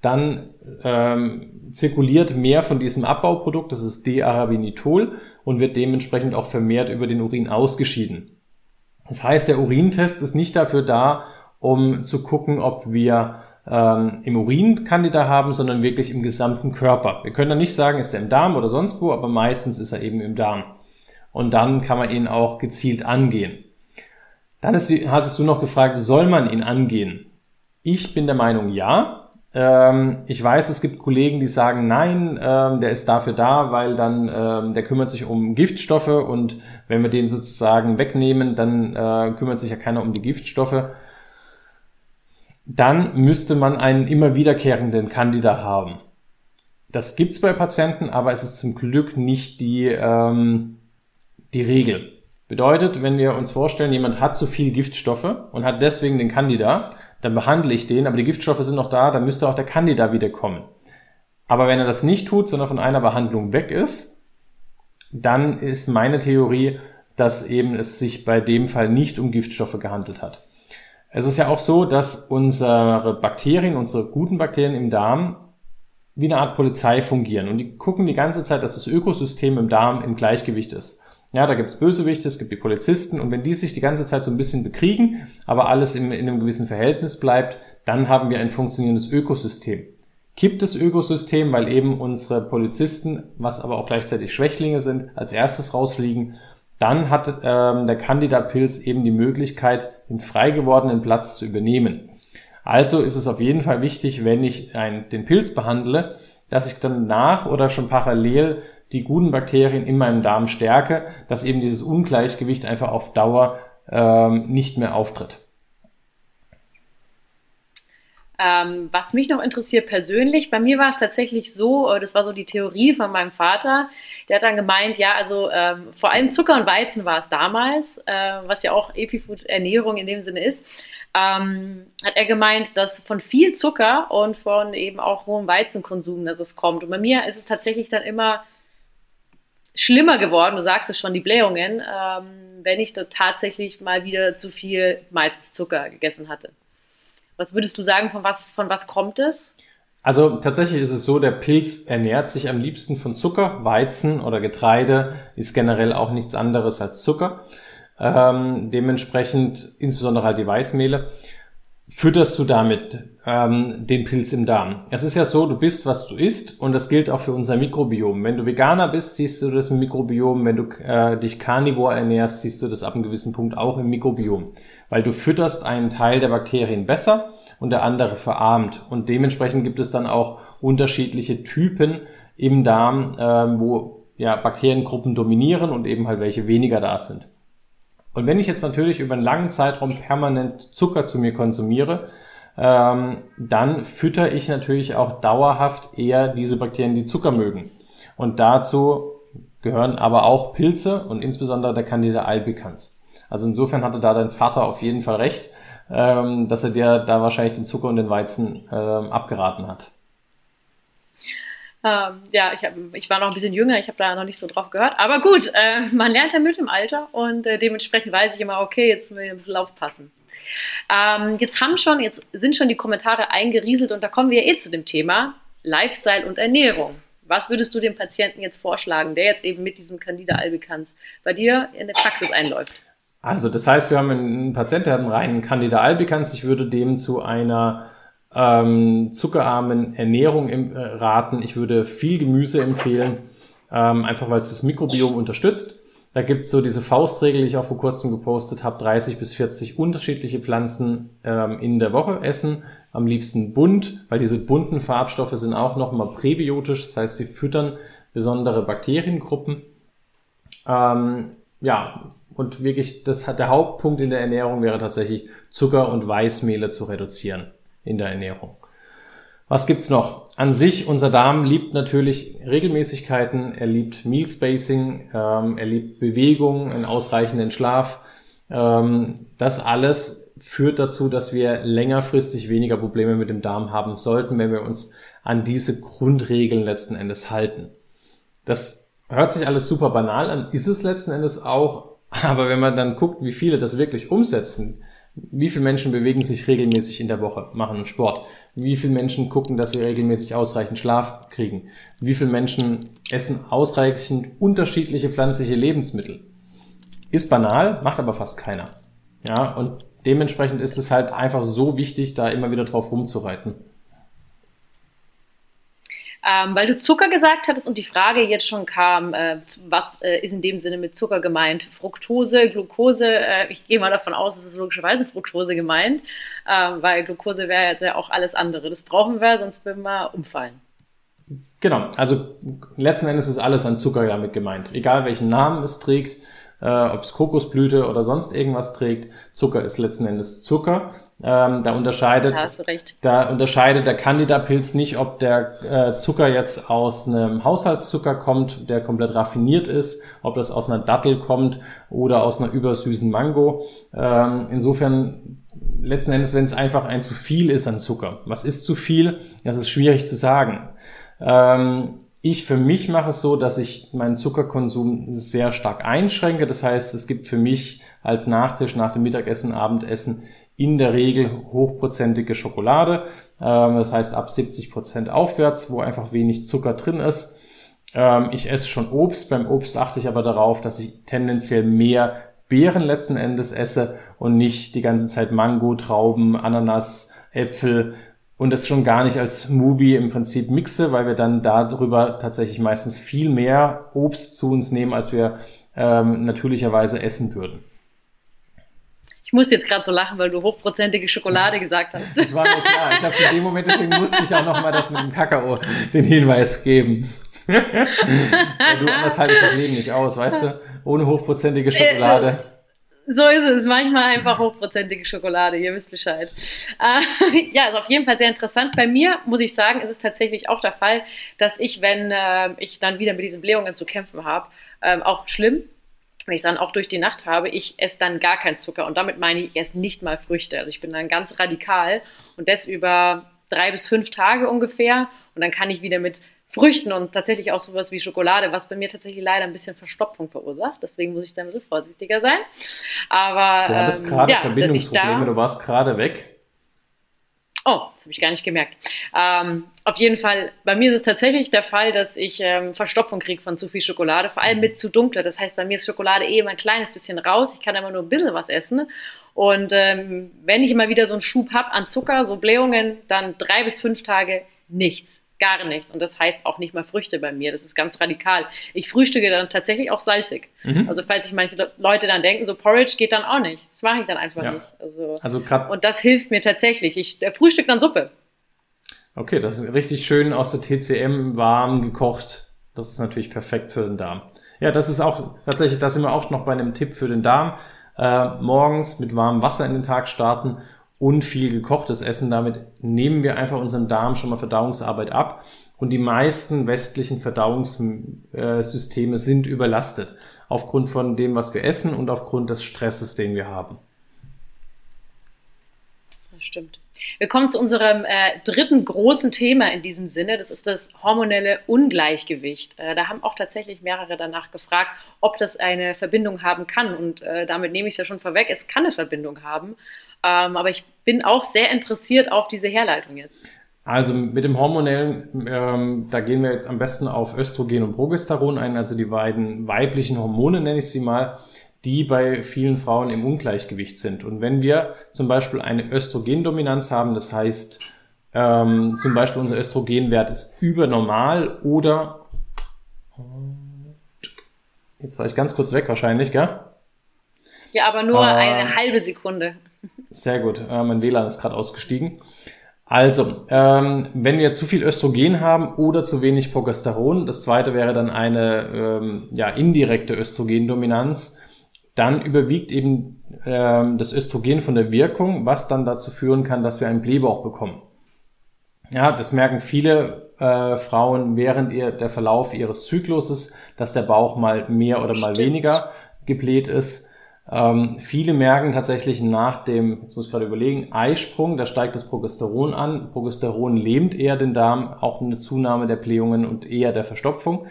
dann ähm, zirkuliert mehr von diesem Abbauprodukt, das ist D-Arabinitol, und wird dementsprechend auch vermehrt über den Urin ausgeschieden. Das heißt, der Urintest ist nicht dafür da, um zu gucken, ob wir ähm, im Urin Candida haben, sondern wirklich im gesamten Körper. Wir können dann nicht sagen, ist er im Darm oder sonst wo, aber meistens ist er eben im Darm. Und dann kann man ihn auch gezielt angehen. Dann ist die, hattest du noch gefragt, soll man ihn angehen? Ich bin der Meinung, ja. Ähm, ich weiß, es gibt Kollegen, die sagen, nein, ähm, der ist dafür da, weil dann ähm, der kümmert sich um Giftstoffe und wenn wir den sozusagen wegnehmen, dann äh, kümmert sich ja keiner um die Giftstoffe. Dann müsste man einen immer wiederkehrenden Candida haben. Das gibt's bei Patienten, aber es ist zum Glück nicht die, ähm, die Regel. Bedeutet, wenn wir uns vorstellen, jemand hat zu viel Giftstoffe und hat deswegen den Candida, dann behandle ich den, aber die Giftstoffe sind noch da, dann müsste auch der Candida wiederkommen. Aber wenn er das nicht tut, sondern von einer Behandlung weg ist, dann ist meine Theorie, dass eben es sich bei dem Fall nicht um Giftstoffe gehandelt hat. Es ist ja auch so, dass unsere Bakterien, unsere guten Bakterien im Darm wie eine Art Polizei fungieren und die gucken die ganze Zeit, dass das Ökosystem im Darm im Gleichgewicht ist. Ja, da gibt's Bösewichte, es gibt die Polizisten und wenn die sich die ganze Zeit so ein bisschen bekriegen, aber alles in, in einem gewissen Verhältnis bleibt, dann haben wir ein funktionierendes Ökosystem. Kippt das Ökosystem, weil eben unsere Polizisten, was aber auch gleichzeitig Schwächlinge sind, als erstes rausfliegen, dann hat ähm, der Candida-Pilz eben die Möglichkeit, den frei gewordenen Platz zu übernehmen. Also ist es auf jeden Fall wichtig, wenn ich ein, den Pilz behandle, dass ich dann nach oder schon parallel die guten Bakterien in meinem Darm stärke, dass eben dieses Ungleichgewicht einfach auf Dauer ähm, nicht mehr auftritt. Ähm, was mich noch interessiert persönlich, bei mir war es tatsächlich so, äh, das war so die Theorie von meinem Vater, der hat dann gemeint, ja, also ähm, vor allem Zucker und Weizen war es damals, äh, was ja auch Epifood-Ernährung in dem Sinne ist, ähm, hat er gemeint, dass von viel Zucker und von eben auch hohem Weizenkonsum, dass es kommt. Und bei mir ist es tatsächlich dann immer schlimmer geworden, du sagst es schon, die Blähungen, ähm, wenn ich da tatsächlich mal wieder zu viel meist Zucker gegessen hatte. Was würdest du sagen, von was, von was kommt es? Also tatsächlich ist es so, der Pilz ernährt sich am liebsten von Zucker. Weizen oder Getreide ist generell auch nichts anderes als Zucker. Ähm, dementsprechend insbesondere halt die Weißmehle fütterst du damit ähm, den Pilz im Darm. Es ist ja so, du bist, was du isst und das gilt auch für unser Mikrobiom. Wenn du Veganer bist, siehst du das im Mikrobiom. Wenn du äh, dich karnivor ernährst, siehst du das ab einem gewissen Punkt auch im Mikrobiom. Weil du fütterst einen Teil der Bakterien besser und der andere verarmt. Und dementsprechend gibt es dann auch unterschiedliche Typen im Darm, äh, wo ja, Bakteriengruppen dominieren und eben halt welche weniger da sind. Und wenn ich jetzt natürlich über einen langen Zeitraum permanent Zucker zu mir konsumiere, ähm, dann fütter ich natürlich auch dauerhaft eher diese Bakterien, die Zucker mögen. Und dazu gehören aber auch Pilze und insbesondere der Candida albicans. Also insofern hatte da dein Vater auf jeden Fall recht, ähm, dass er dir da wahrscheinlich den Zucker und den Weizen ähm, abgeraten hat. Ähm, ja, ich, hab, ich war noch ein bisschen jünger, ich habe da noch nicht so drauf gehört. Aber gut, äh, man lernt ja mit im Alter und äh, dementsprechend weiß ich immer, okay, jetzt müssen wir ein bisschen aufpassen. Ähm, jetzt haben schon, jetzt sind schon die Kommentare eingerieselt und da kommen wir eh zu dem Thema Lifestyle und Ernährung. Was würdest du dem Patienten jetzt vorschlagen, der jetzt eben mit diesem Candida albicans bei dir in der Praxis einläuft? Also das heißt, wir haben einen Patienten, der hat einen reinen Candida albicans. Ich würde dem zu einer ähm, zuckerarmen Ernährung äh, raten. Ich würde viel Gemüse empfehlen, ähm, einfach weil es das Mikrobiom unterstützt. Da gibt's so diese Faustregel, die ich auch vor kurzem gepostet habe, 30 bis 40 unterschiedliche Pflanzen ähm, in der Woche essen. Am liebsten bunt, weil diese bunten Farbstoffe sind auch nochmal präbiotisch, das heißt, sie füttern besondere Bakteriengruppen. Ähm, ja, und wirklich, das hat der Hauptpunkt in der Ernährung wäre tatsächlich Zucker und Weißmehle zu reduzieren in der Ernährung. Was gibt's noch? An sich, unser Darm liebt natürlich Regelmäßigkeiten, er liebt Meal Spacing, ähm, er liebt Bewegung, einen ausreichenden Schlaf. Ähm, das alles führt dazu, dass wir längerfristig weniger Probleme mit dem Darm haben sollten, wenn wir uns an diese Grundregeln letzten Endes halten. Das hört sich alles super banal an, ist es letzten Endes auch, [LAUGHS] aber wenn man dann guckt, wie viele das wirklich umsetzen, wie viele Menschen bewegen sich regelmäßig in der Woche, machen Sport? Wie viele Menschen gucken, dass sie regelmäßig ausreichend Schlaf kriegen? Wie viele Menschen essen ausreichend unterschiedliche pflanzliche Lebensmittel? Ist banal, macht aber fast keiner. Ja, und dementsprechend ist es halt einfach so wichtig, da immer wieder drauf rumzureiten. Ähm, weil du Zucker gesagt hattest und die Frage jetzt schon kam, äh, was äh, ist in dem Sinne mit Zucker gemeint? Fructose, Glucose, äh, ich gehe mal davon aus, es ist logischerweise Fructose gemeint, ähm, weil Glucose wäre ja auch alles andere. Das brauchen wir, sonst würden wir umfallen. Genau, also letzten Endes ist alles an Zucker damit gemeint. Egal welchen Namen es trägt, äh, ob es Kokosblüte oder sonst irgendwas trägt. Zucker ist letzten Endes Zucker. Ähm, da unterscheidet, da unterscheidet der Candida-Pilz nicht, ob der äh, Zucker jetzt aus einem Haushaltszucker kommt, der komplett raffiniert ist, ob das aus einer Dattel kommt oder aus einer übersüßen Mango. Ähm, insofern letzten Endes, wenn es einfach ein zu viel ist an Zucker. Was ist zu viel? Das ist schwierig zu sagen. Ähm, ich für mich mache es so, dass ich meinen Zuckerkonsum sehr stark einschränke. Das heißt, es gibt für mich als Nachtisch nach dem Mittagessen, Abendessen in der Regel hochprozentige Schokolade. Ähm, das heißt ab 70 Prozent aufwärts, wo einfach wenig Zucker drin ist. Ähm, ich esse schon Obst. Beim Obst achte ich aber darauf, dass ich tendenziell mehr Beeren letzten Endes esse und nicht die ganze Zeit Mango, Trauben, Ananas, Äpfel und das schon gar nicht als Smoothie im Prinzip mixe, weil wir dann darüber tatsächlich meistens viel mehr Obst zu uns nehmen, als wir ähm, natürlicherweise essen würden. Ich musste jetzt gerade so lachen, weil du hochprozentige Schokolade gesagt hast. Das war mir klar. Ich habe es in dem Moment, deswegen musste ich auch nochmal das mit dem Kakao den Hinweis geben. ja, du, anders halte ich das Leben nicht aus, weißt du? Ohne hochprozentige Schokolade. So ist es. Manchmal einfach hochprozentige Schokolade. Ihr wisst Bescheid. Äh, [LAUGHS] ja, ist auf jeden Fall sehr interessant. Bei mir, muss ich sagen, ist es tatsächlich auch der Fall, dass ich, wenn äh, ich dann wieder mit diesen Blähungen zu kämpfen habe, äh, auch schlimm, wenn ich dann auch durch die Nacht habe, ich esse dann gar keinen Zucker. Und damit meine ich, ich esse nicht mal Früchte. Also ich bin dann ganz radikal und das über drei bis fünf Tage ungefähr. Und dann kann ich wieder mit Früchten und tatsächlich auch sowas wie Schokolade, was bei mir tatsächlich leider ein bisschen Verstopfung verursacht. Deswegen muss ich da ein bisschen vorsichtiger sein. Aber du hattest ähm, gerade ja, Verbindungsprobleme, du warst gerade weg. Oh, das habe ich gar nicht gemerkt. Ähm, auf jeden Fall, bei mir ist es tatsächlich der Fall, dass ich ähm, Verstopfung kriege von zu viel Schokolade, vor allem mit zu dunkler. Das heißt, bei mir ist Schokolade eh immer ein kleines bisschen raus. Ich kann immer nur ein bisschen was essen. Und ähm, wenn ich immer wieder so einen Schub habe an Zucker, so Blähungen, dann drei bis fünf Tage nichts gar nichts. Und das heißt auch nicht mal Früchte bei mir. Das ist ganz radikal. Ich frühstücke dann tatsächlich auch salzig. Mhm. Also falls sich manche Leute dann denken, so Porridge geht dann auch nicht. Das mache ich dann einfach ja. nicht. Also, also und das hilft mir tatsächlich. Ich frühstück dann Suppe. Okay, das ist richtig schön aus der TCM warm gekocht. Das ist natürlich perfekt für den Darm. Ja, das ist auch tatsächlich, da sind wir auch noch bei einem Tipp für den Darm. Äh, morgens mit warmem Wasser in den Tag starten und viel gekochtes Essen. Damit nehmen wir einfach unserem Darm schon mal Verdauungsarbeit ab. Und die meisten westlichen Verdauungssysteme sind überlastet. Aufgrund von dem, was wir essen und aufgrund des Stresses, den wir haben. Das stimmt. Wir kommen zu unserem äh, dritten großen Thema in diesem Sinne. Das ist das hormonelle Ungleichgewicht. Äh, da haben auch tatsächlich mehrere danach gefragt, ob das eine Verbindung haben kann. Und äh, damit nehme ich es ja schon vorweg. Es kann eine Verbindung haben. Ähm, aber ich bin auch sehr interessiert auf diese Herleitung jetzt. Also mit dem hormonellen, ähm, da gehen wir jetzt am besten auf Östrogen und Progesteron ein, also die beiden weiblichen Hormone nenne ich sie mal, die bei vielen Frauen im Ungleichgewicht sind. Und wenn wir zum Beispiel eine Östrogendominanz haben, das heißt ähm, zum Beispiel unser Östrogenwert ist übernormal oder jetzt war ich ganz kurz weg wahrscheinlich, gell? Ja, aber nur äh, eine halbe Sekunde. Sehr gut. Äh, mein WLAN ist gerade ausgestiegen. Also, ähm, wenn wir zu viel Östrogen haben oder zu wenig Progesteron, das zweite wäre dann eine ähm, ja, indirekte Östrogendominanz, dann überwiegt eben ähm, das Östrogen von der Wirkung, was dann dazu führen kann, dass wir einen Blähbauch bekommen. Ja, das merken viele äh, Frauen während ihr, der Verlauf ihres Zykluses, dass der Bauch mal mehr oder mal weniger gebläht ist. Ähm, viele merken tatsächlich nach dem, jetzt muss ich gerade überlegen, Eisprung, da steigt das Progesteron an. Progesteron lähmt eher den Darm, auch eine Zunahme der Blähungen und eher der Verstopfung.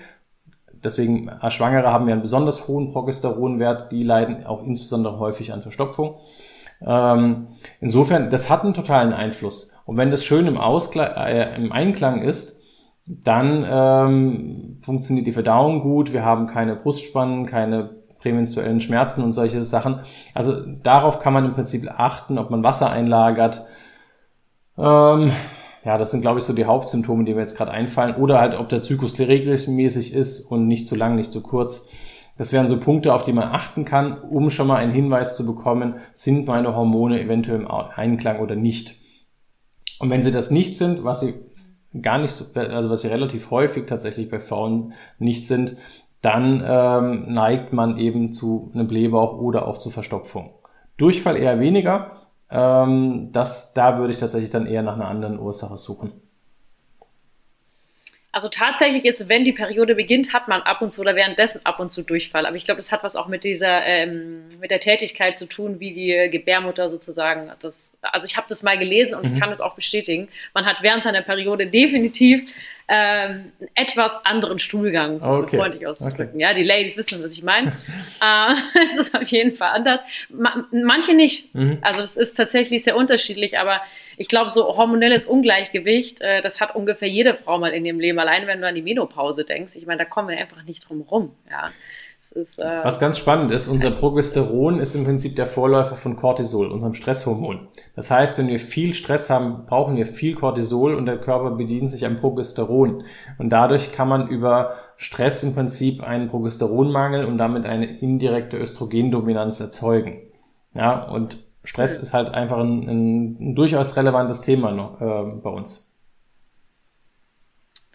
Deswegen, Schwangere haben ja einen besonders hohen Progesteronwert, die leiden auch insbesondere häufig an Verstopfung. Ähm, insofern, das hat einen totalen Einfluss. Und wenn das schön im, Ausklang, äh, im Einklang ist, dann ähm, funktioniert die Verdauung gut, wir haben keine Brustspannen, keine prämenstruellen Schmerzen und solche Sachen. Also darauf kann man im Prinzip achten, ob man Wasser einlagert. Ähm, ja, das sind, glaube ich, so die Hauptsymptome, die mir jetzt gerade einfallen. Oder halt, ob der Zyklus regelmäßig ist und nicht zu lang, nicht zu kurz. Das wären so Punkte, auf die man achten kann, um schon mal einen Hinweis zu bekommen, sind meine Hormone eventuell im Einklang oder nicht. Und wenn sie das nicht sind, was sie gar nicht, so, also was sie relativ häufig tatsächlich bei Frauen nicht sind, dann ähm, neigt man eben zu einem Blähbauch oder auch zu Verstopfung. Durchfall eher weniger. Ähm, das, da würde ich tatsächlich dann eher nach einer anderen Ursache suchen. Also tatsächlich ist, wenn die Periode beginnt, hat man ab und zu oder währenddessen ab und zu Durchfall. Aber ich glaube, das hat was auch mit dieser, ähm, mit der Tätigkeit zu tun, wie die Gebärmutter sozusagen. Das, also ich habe das mal gelesen und mhm. ich kann das auch bestätigen. Man hat während seiner Periode definitiv ähm, etwas anderen Stuhlgang, um okay. freundlich auszudrücken. Okay. Ja, die Ladies wissen, was ich meine. [LAUGHS] äh, [LAUGHS] es ist auf jeden Fall anders. Ma manche nicht. Mhm. Also es ist tatsächlich sehr unterschiedlich, aber ich glaube, so hormonelles Ungleichgewicht, äh, das hat ungefähr jede Frau mal in ihrem Leben. Allein wenn du an die Menopause denkst, ich meine, da kommen wir einfach nicht drum rum. Ja. Ist, äh Was ganz spannend ist, unser Progesteron ist im Prinzip der Vorläufer von Cortisol, unserem Stresshormon. Das heißt, wenn wir viel Stress haben, brauchen wir viel Cortisol und der Körper bedient sich am Progesteron. Und dadurch kann man über Stress im Prinzip einen Progesteronmangel und damit eine indirekte Östrogendominanz erzeugen. Ja, und Stress ist halt einfach ein, ein, ein durchaus relevantes Thema noch, äh, bei uns.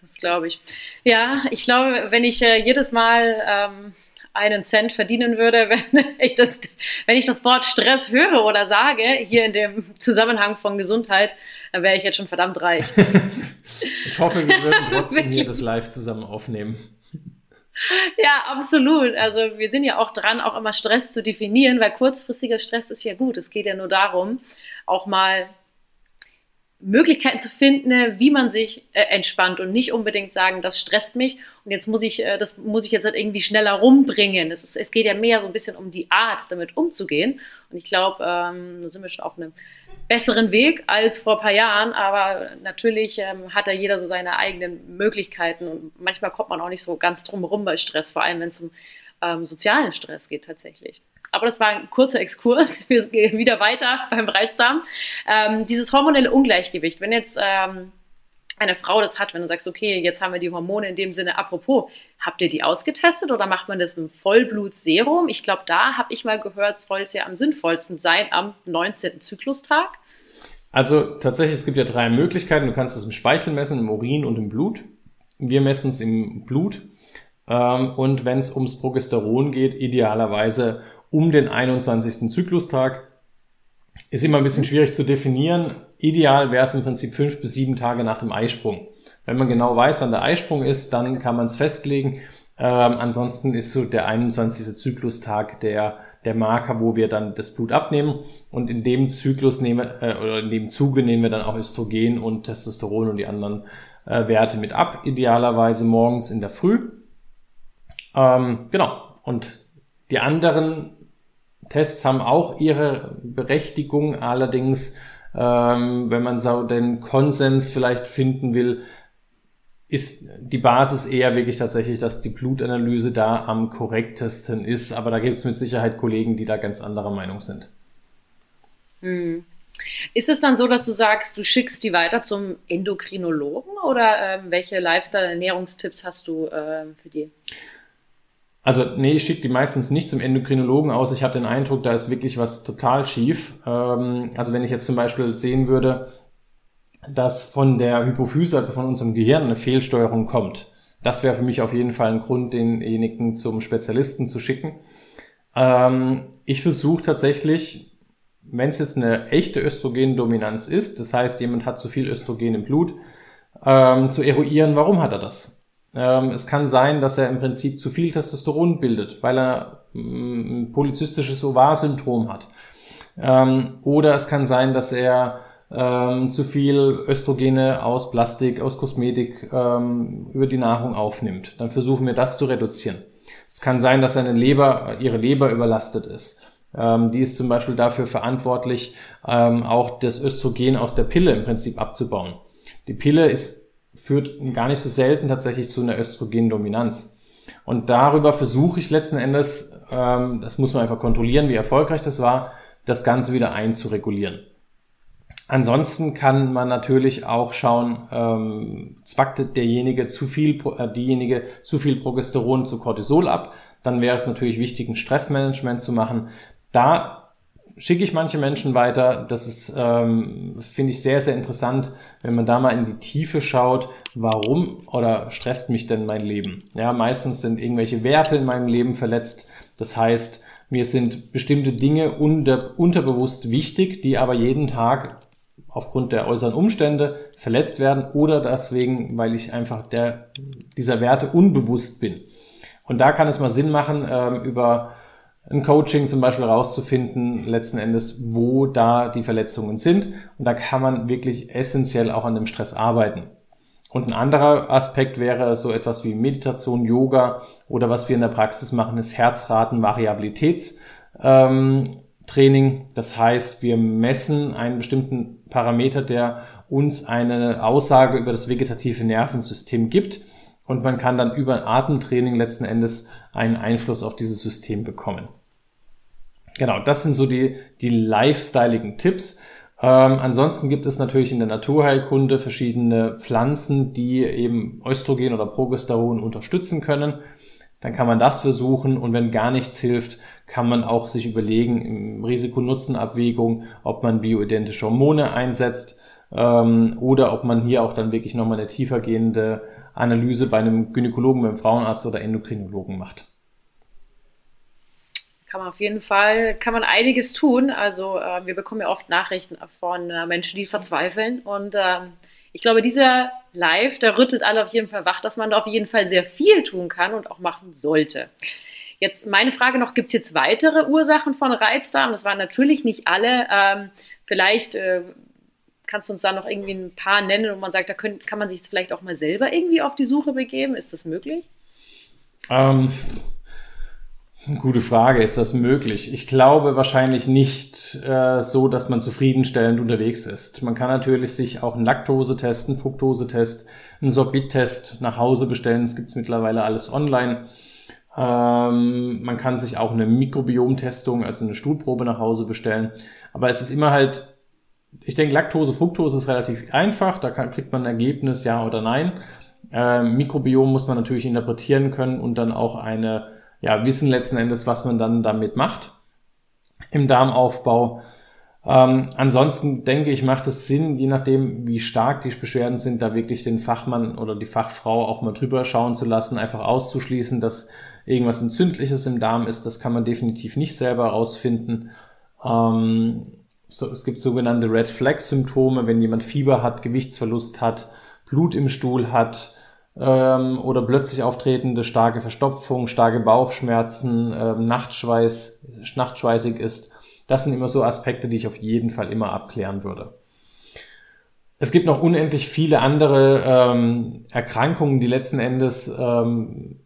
Das glaube ich. Ja, ich glaube, wenn ich äh, jedes Mal ähm einen Cent verdienen würde, [LAUGHS] wenn ich das, wenn ich das Wort Stress höre oder sage, hier in dem Zusammenhang von Gesundheit, dann wäre ich jetzt schon verdammt reich. [LAUGHS] ich hoffe, wir würden trotzdem hier [LAUGHS] das live zusammen aufnehmen. Ja, absolut. Also wir sind ja auch dran, auch immer Stress zu definieren, weil kurzfristiger Stress ist ja gut. Es geht ja nur darum, auch mal Möglichkeiten zu finden, wie man sich äh, entspannt und nicht unbedingt sagen, das stresst mich und jetzt muss ich, äh, das muss ich jetzt halt irgendwie schneller rumbringen. Es, ist, es geht ja mehr so ein bisschen um die Art, damit umzugehen. Und ich glaube, ähm, da sind wir schon auf einem besseren Weg als vor ein paar Jahren, aber natürlich ähm, hat da jeder so seine eigenen Möglichkeiten und manchmal kommt man auch nicht so ganz drum herum bei Stress, vor allem wenn es um ähm, sozialen Stress geht tatsächlich. Aber das war ein kurzer Exkurs. [LAUGHS] Wir gehen wieder weiter beim Reizdarm. Ähm, dieses hormonelle Ungleichgewicht, wenn jetzt ähm, eine Frau das hat, wenn du sagst, okay, jetzt haben wir die Hormone in dem Sinne, apropos, habt ihr die ausgetestet oder macht man das mit einem Vollblutserum? Ich glaube, da habe ich mal gehört, soll es ja am sinnvollsten sein am 19. Zyklustag. Also tatsächlich, es gibt ja drei Möglichkeiten. Du kannst es im Speichel messen, im Urin und im Blut. Wir messen es im Blut. Ähm, und wenn es ums Progesteron geht, idealerweise um den 21. Zyklustag. Ist immer ein bisschen schwierig zu definieren. Ideal wäre es im Prinzip fünf bis sieben Tage nach dem Eisprung. Wenn man genau weiß, wann der Eisprung ist, dann kann man es festlegen. Ähm, ansonsten ist so der 21. Zyklustag der, der Marker, wo wir dann das Blut abnehmen. Und in dem Zyklus nehmen, äh, oder in dem Zuge nehmen wir dann auch Östrogen und Testosteron und die anderen äh, Werte mit ab. Idealerweise morgens in der Früh. Ähm, genau. Und die anderen Tests haben auch ihre Berechtigung, allerdings, ähm, wenn man so den Konsens vielleicht finden will, ist die Basis eher wirklich tatsächlich, dass die Blutanalyse da am korrektesten ist. Aber da gibt es mit Sicherheit Kollegen, die da ganz anderer Meinung sind. Hm. Ist es dann so, dass du sagst, du schickst die weiter zum Endokrinologen oder ähm, welche Lifestyle-Ernährungstipps hast du ähm, für die? Also nee, ich schicke die meistens nicht zum Endokrinologen aus. Ich habe den Eindruck, da ist wirklich was total schief. Ähm, also wenn ich jetzt zum Beispiel sehen würde, dass von der Hypophyse, also von unserem Gehirn, eine Fehlsteuerung kommt. Das wäre für mich auf jeden Fall ein Grund, denjenigen zum Spezialisten zu schicken. Ähm, ich versuche tatsächlich, wenn es jetzt eine echte Östrogendominanz ist, das heißt, jemand hat zu viel Östrogen im Blut, ähm, zu eruieren, warum hat er das? Ähm, es kann sein, dass er im Prinzip zu viel Testosteron bildet, weil er mm, ein polizistisches Ovar-Syndrom hat. Ähm, oder es kann sein, dass er ähm, zu viel Östrogene aus Plastik, aus Kosmetik über die Nahrung aufnimmt. Dann versuchen wir das zu reduzieren. Es kann sein, dass seine Leber, ihre Leber überlastet ist. Die ist zum Beispiel dafür verantwortlich, auch das Östrogen aus der Pille im Prinzip abzubauen. Die Pille ist, führt gar nicht so selten tatsächlich zu einer Östrogendominanz. Und darüber versuche ich letzten Endes, ähm, das muss man einfach kontrollieren, wie erfolgreich das war, das Ganze wieder einzuregulieren. Ansonsten kann man natürlich auch schauen, ähm, zwackt derjenige zu viel, äh, diejenige zu viel Progesteron zu Cortisol ab. Dann wäre es natürlich wichtig, ein Stressmanagement zu machen. Da schicke ich manche Menschen weiter. Das ist, ähm, finde ich, sehr, sehr interessant, wenn man da mal in die Tiefe schaut, warum oder stresst mich denn mein Leben? Ja, meistens sind irgendwelche Werte in meinem Leben verletzt. Das heißt, mir sind bestimmte Dinge unter, unterbewusst wichtig, die aber jeden Tag aufgrund der äußeren Umstände verletzt werden oder deswegen, weil ich einfach der, dieser Werte unbewusst bin. Und da kann es mal Sinn machen, ähm, über ein Coaching zum Beispiel rauszufinden, letzten Endes, wo da die Verletzungen sind. Und da kann man wirklich essentiell auch an dem Stress arbeiten. Und ein anderer Aspekt wäre so etwas wie Meditation, Yoga oder was wir in der Praxis machen, ist Herzratenvariabilitäts. Ähm. Das heißt, wir messen einen bestimmten Parameter, der uns eine Aussage über das vegetative Nervensystem gibt. Und man kann dann über ein Atemtraining letzten Endes einen Einfluss auf dieses System bekommen. Genau, das sind so die, die lifestyleigen Tipps. Ähm, ansonsten gibt es natürlich in der Naturheilkunde verschiedene Pflanzen, die eben Östrogen oder Progesteron unterstützen können. Dann kann man das versuchen und wenn gar nichts hilft, kann man auch sich überlegen im Risiko-Nutzen-Abwägung, ob man bioidentische Hormone einsetzt ähm, oder ob man hier auch dann wirklich nochmal eine tiefergehende Analyse bei einem Gynäkologen, beim Frauenarzt oder Endokrinologen macht. Kann man auf jeden Fall, kann man einiges tun. Also äh, wir bekommen ja oft Nachrichten von äh, Menschen, die verzweifeln und äh, ich glaube, dieser Live, der rüttelt alle auf jeden Fall wach, dass man da auf jeden Fall sehr viel tun kann und auch machen sollte. Jetzt meine Frage noch, gibt es jetzt weitere Ursachen von Reizdarm? Das waren natürlich nicht alle. Ähm, vielleicht äh, kannst du uns da noch irgendwie ein paar nennen und man sagt, da können, kann man sich vielleicht auch mal selber irgendwie auf die Suche begeben. Ist das möglich? Ähm, gute Frage, ist das möglich? Ich glaube wahrscheinlich nicht äh, so, dass man zufriedenstellend unterwegs ist. Man kann natürlich sich auch einen Laktose-Test, einen Fructose-Test, einen Sorbit-Test nach Hause bestellen. Das gibt es mittlerweile alles online. Ähm, man kann sich auch eine Mikrobiomtestung, also eine Stuhlprobe nach Hause bestellen. Aber es ist immer halt, ich denke, Laktose, Fructose ist relativ einfach. Da kann, kriegt man ein Ergebnis, ja oder nein. Ähm, Mikrobiom muss man natürlich interpretieren können und dann auch eine, ja, wissen letzten Endes, was man dann damit macht im Darmaufbau. Ähm, ansonsten denke ich, macht es Sinn, je nachdem, wie stark die Beschwerden sind, da wirklich den Fachmann oder die Fachfrau auch mal drüber schauen zu lassen, einfach auszuschließen, dass irgendwas Entzündliches im Darm ist. Das kann man definitiv nicht selber herausfinden. Ähm, so, es gibt sogenannte Red Flag Symptome, wenn jemand Fieber hat, Gewichtsverlust hat, Blut im Stuhl hat ähm, oder plötzlich auftretende starke Verstopfung, starke Bauchschmerzen, ähm, Nachtschweiß, nachtschweißig ist. Das sind immer so Aspekte, die ich auf jeden Fall immer abklären würde. Es gibt noch unendlich viele andere ähm, Erkrankungen, die letzten Endes ähm,